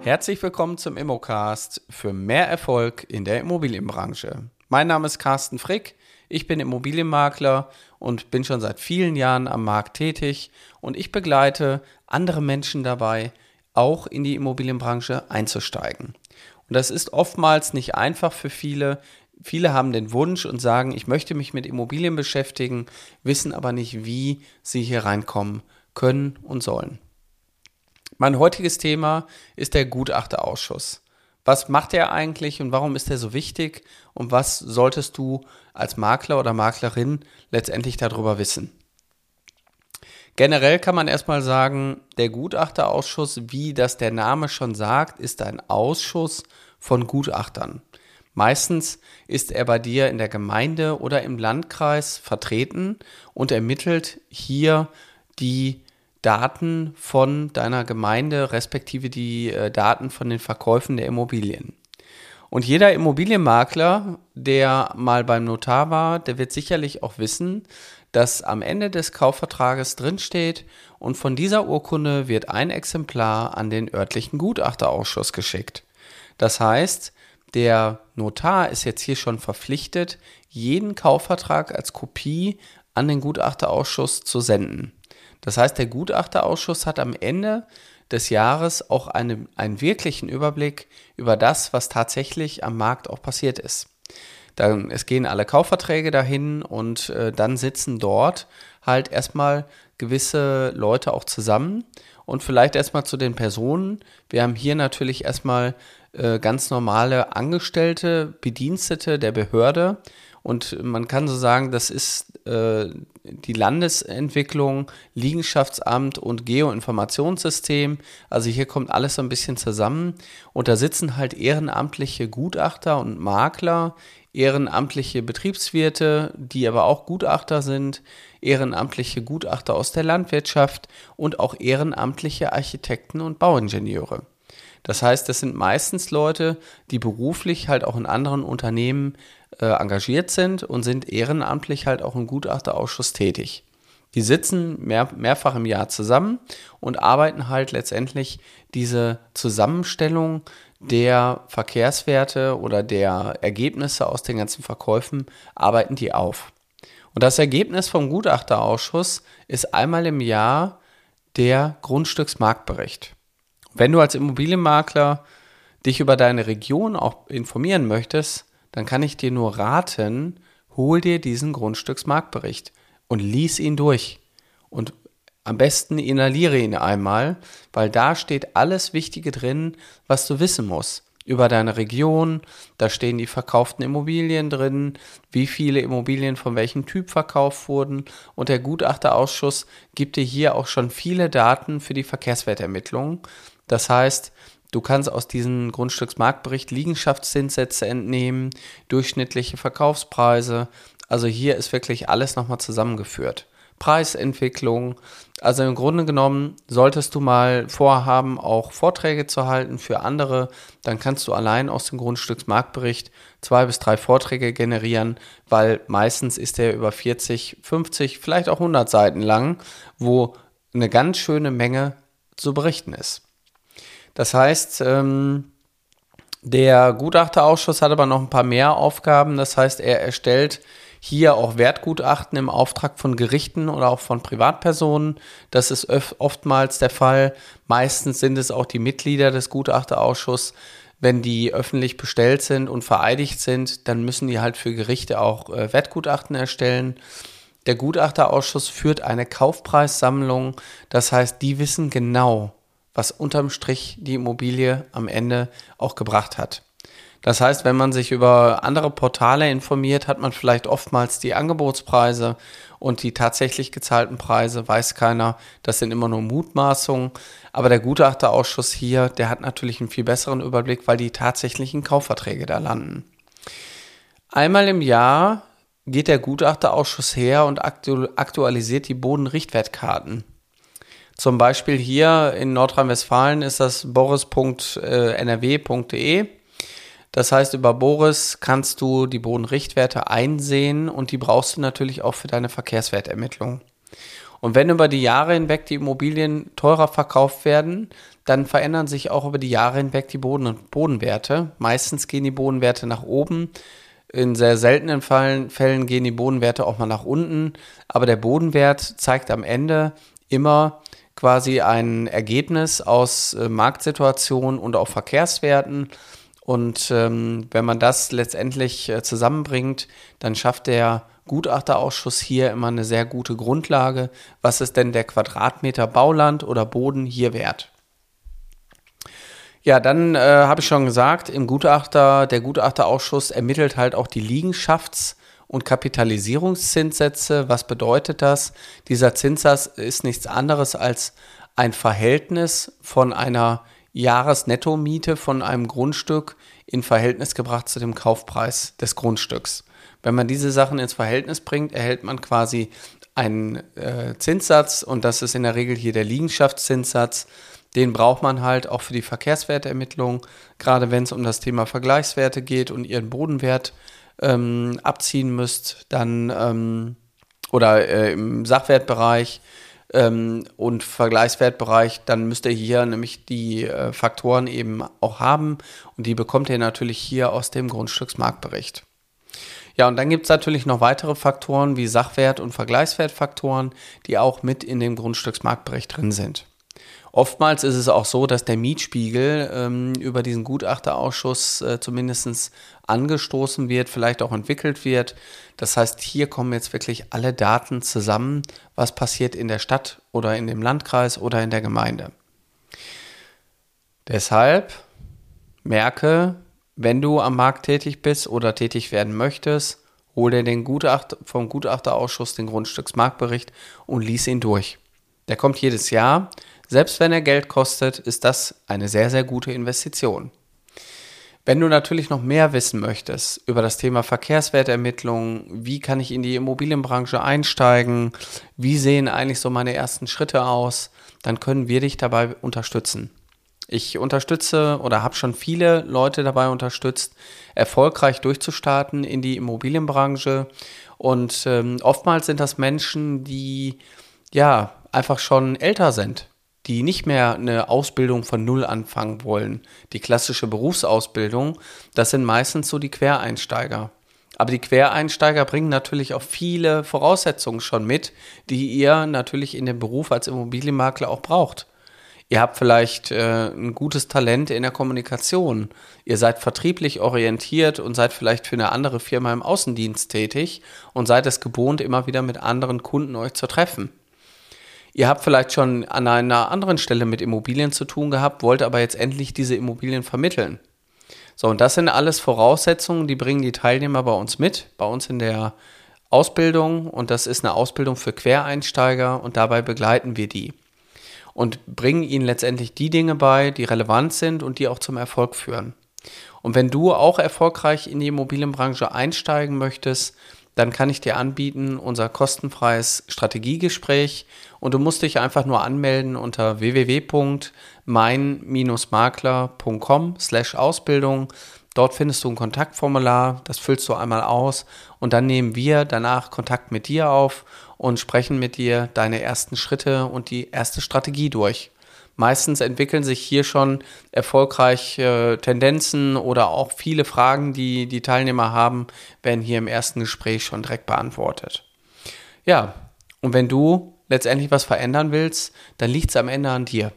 Herzlich willkommen zum Immocast für mehr Erfolg in der Immobilienbranche. Mein Name ist Carsten Frick, ich bin Immobilienmakler und bin schon seit vielen Jahren am Markt tätig und ich begleite andere Menschen dabei, auch in die Immobilienbranche einzusteigen. Und das ist oftmals nicht einfach für viele. Viele haben den Wunsch und sagen, ich möchte mich mit Immobilien beschäftigen, wissen aber nicht, wie sie hier reinkommen können und sollen. Mein heutiges Thema ist der Gutachterausschuss. Was macht er eigentlich und warum ist er so wichtig und was solltest du als Makler oder Maklerin letztendlich darüber wissen? Generell kann man erstmal sagen, der Gutachterausschuss, wie das der Name schon sagt, ist ein Ausschuss von Gutachtern. Meistens ist er bei dir in der Gemeinde oder im Landkreis vertreten und ermittelt hier die Daten von deiner Gemeinde, respektive die äh, Daten von den Verkäufen der Immobilien. Und jeder Immobilienmakler, der mal beim Notar war, der wird sicherlich auch wissen, dass am Ende des Kaufvertrages drinsteht und von dieser Urkunde wird ein Exemplar an den örtlichen Gutachterausschuss geschickt. Das heißt, der Notar ist jetzt hier schon verpflichtet, jeden Kaufvertrag als Kopie an den Gutachterausschuss zu senden. Das heißt, der Gutachterausschuss hat am Ende des Jahres auch eine, einen wirklichen Überblick über das, was tatsächlich am Markt auch passiert ist. Dann, es gehen alle Kaufverträge dahin und äh, dann sitzen dort halt erstmal gewisse Leute auch zusammen und vielleicht erstmal zu den Personen. Wir haben hier natürlich erstmal äh, ganz normale Angestellte, Bedienstete der Behörde, und man kann so sagen, das ist äh, die Landesentwicklung, Liegenschaftsamt und Geoinformationssystem. Also hier kommt alles so ein bisschen zusammen. Und da sitzen halt ehrenamtliche Gutachter und Makler, ehrenamtliche Betriebswirte, die aber auch Gutachter sind, ehrenamtliche Gutachter aus der Landwirtschaft und auch ehrenamtliche Architekten und Bauingenieure. Das heißt, das sind meistens Leute, die beruflich halt auch in anderen Unternehmen äh, engagiert sind und sind ehrenamtlich halt auch im Gutachterausschuss tätig. Die sitzen mehr, mehrfach im Jahr zusammen und arbeiten halt letztendlich diese Zusammenstellung der Verkehrswerte oder der Ergebnisse aus den ganzen Verkäufen, arbeiten die auf. Und das Ergebnis vom Gutachterausschuss ist einmal im Jahr der Grundstücksmarktbericht. Wenn du als Immobilienmakler dich über deine Region auch informieren möchtest, dann kann ich dir nur raten, hol dir diesen Grundstücksmarktbericht und lies ihn durch. Und am besten inhaliere ihn einmal, weil da steht alles Wichtige drin, was du wissen musst. Über deine Region, da stehen die verkauften Immobilien drin, wie viele Immobilien von welchem Typ verkauft wurden und der Gutachterausschuss gibt dir hier auch schon viele Daten für die Verkehrswertermittlung. Das heißt, du kannst aus diesem Grundstücksmarktbericht Liegenschaftszinssätze entnehmen, durchschnittliche Verkaufspreise. Also hier ist wirklich alles nochmal zusammengeführt. Preisentwicklung. Also im Grunde genommen solltest du mal vorhaben, auch Vorträge zu halten für andere, dann kannst du allein aus dem Grundstücksmarktbericht zwei bis drei Vorträge generieren, weil meistens ist der über 40, 50, vielleicht auch 100 Seiten lang, wo eine ganz schöne Menge zu berichten ist. Das heißt, ähm, der Gutachterausschuss hat aber noch ein paar mehr Aufgaben. Das heißt, er erstellt hier auch Wertgutachten im Auftrag von Gerichten oder auch von Privatpersonen. Das ist oftmals der Fall. Meistens sind es auch die Mitglieder des Gutachterausschusses. Wenn die öffentlich bestellt sind und vereidigt sind, dann müssen die halt für Gerichte auch äh, Wertgutachten erstellen. Der Gutachterausschuss führt eine Kaufpreissammlung. Das heißt, die wissen genau, was unterm Strich die Immobilie am Ende auch gebracht hat. Das heißt, wenn man sich über andere Portale informiert, hat man vielleicht oftmals die Angebotspreise und die tatsächlich gezahlten Preise, weiß keiner. Das sind immer nur Mutmaßungen. Aber der Gutachterausschuss hier, der hat natürlich einen viel besseren Überblick, weil die tatsächlichen Kaufverträge da landen. Einmal im Jahr geht der Gutachterausschuss her und aktualisiert die Bodenrichtwertkarten. Zum Beispiel hier in Nordrhein-Westfalen ist das boris.nrw.de. Das heißt, über Boris kannst du die Bodenrichtwerte einsehen und die brauchst du natürlich auch für deine Verkehrswertermittlung. Und wenn über die Jahre hinweg die Immobilien teurer verkauft werden, dann verändern sich auch über die Jahre hinweg die Boden- Bodenwerte. Meistens gehen die Bodenwerte nach oben. In sehr seltenen Fällen, Fällen gehen die Bodenwerte auch mal nach unten. Aber der Bodenwert zeigt am Ende immer quasi ein Ergebnis aus äh, Marktsituation und auch Verkehrswerten. Und ähm, wenn man das letztendlich äh, zusammenbringt, dann schafft der Gutachterausschuss hier immer eine sehr gute Grundlage. Was ist denn der Quadratmeter Bauland oder Boden hier wert? Ja, dann äh, habe ich schon gesagt, im Gutachter, der Gutachterausschuss ermittelt halt auch die Liegenschafts- und Kapitalisierungszinssätze. Was bedeutet das? Dieser Zinssatz ist nichts anderes als ein Verhältnis von einer Jahresnettomiete von einem Grundstück in Verhältnis gebracht zu dem Kaufpreis des Grundstücks. Wenn man diese Sachen ins Verhältnis bringt, erhält man quasi einen äh, Zinssatz und das ist in der Regel hier der Liegenschaftszinssatz. Den braucht man halt auch für die Verkehrswertermittlung, gerade wenn es um das Thema Vergleichswerte geht und ihren Bodenwert ähm, abziehen müsst, dann ähm, oder äh, im Sachwertbereich ähm, und Vergleichswertbereich, dann müsst ihr hier nämlich die äh, Faktoren eben auch haben und die bekommt ihr natürlich hier aus dem Grundstücksmarktbericht. Ja, und dann gibt es natürlich noch weitere Faktoren wie Sachwert- und Vergleichswertfaktoren, die auch mit in dem Grundstücksmarktbericht drin sind. Oftmals ist es auch so, dass der Mietspiegel ähm, über diesen Gutachterausschuss äh, zumindest angestoßen wird, vielleicht auch entwickelt wird. Das heißt, hier kommen jetzt wirklich alle Daten zusammen, was passiert in der Stadt oder in dem Landkreis oder in der Gemeinde. Deshalb merke, wenn du am Markt tätig bist oder tätig werden möchtest, hol dir den Gutachter, vom Gutachterausschuss den Grundstücksmarktbericht und lies ihn durch. Der kommt jedes Jahr. Selbst wenn er Geld kostet, ist das eine sehr, sehr gute Investition. Wenn du natürlich noch mehr wissen möchtest über das Thema Verkehrswertermittlung, wie kann ich in die Immobilienbranche einsteigen, wie sehen eigentlich so meine ersten Schritte aus, dann können wir dich dabei unterstützen. Ich unterstütze oder habe schon viele Leute dabei unterstützt, erfolgreich durchzustarten in die Immobilienbranche. Und ähm, oftmals sind das Menschen, die ja einfach schon älter sind, die nicht mehr eine Ausbildung von Null anfangen wollen. Die klassische Berufsausbildung, das sind meistens so die Quereinsteiger. Aber die Quereinsteiger bringen natürlich auch viele Voraussetzungen schon mit, die ihr natürlich in dem Beruf als Immobilienmakler auch braucht. Ihr habt vielleicht äh, ein gutes Talent in der Kommunikation. Ihr seid vertrieblich orientiert und seid vielleicht für eine andere Firma im Außendienst tätig und seid es gewohnt, immer wieder mit anderen Kunden euch zu treffen. Ihr habt vielleicht schon an einer anderen Stelle mit Immobilien zu tun gehabt, wollt aber jetzt endlich diese Immobilien vermitteln. So, und das sind alles Voraussetzungen, die bringen die Teilnehmer bei uns mit, bei uns in der Ausbildung. Und das ist eine Ausbildung für Quereinsteiger und dabei begleiten wir die und bringen ihnen letztendlich die Dinge bei, die relevant sind und die auch zum Erfolg führen. Und wenn du auch erfolgreich in die Immobilienbranche einsteigen möchtest, dann kann ich dir anbieten unser kostenfreies Strategiegespräch und du musst dich einfach nur anmelden unter www.mein-makler.com/ausbildung. Dort findest du ein Kontaktformular, das füllst du einmal aus und dann nehmen wir danach Kontakt mit dir auf und sprechen mit dir deine ersten Schritte und die erste Strategie durch. Meistens entwickeln sich hier schon erfolgreiche Tendenzen oder auch viele Fragen, die die Teilnehmer haben, werden hier im ersten Gespräch schon direkt beantwortet. Ja, und wenn du letztendlich was verändern willst, dann liegt es am Ende an dir.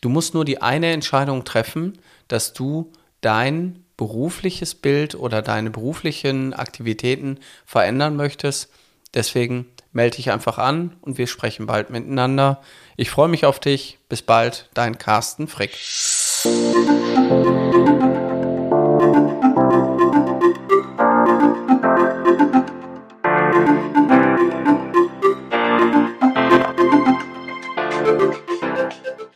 Du musst nur die eine Entscheidung treffen, dass du dein berufliches Bild oder deine beruflichen Aktivitäten verändern möchtest. Deswegen melde dich einfach an und wir sprechen bald miteinander. Ich freue mich auf dich. Bis bald, dein Carsten Frick.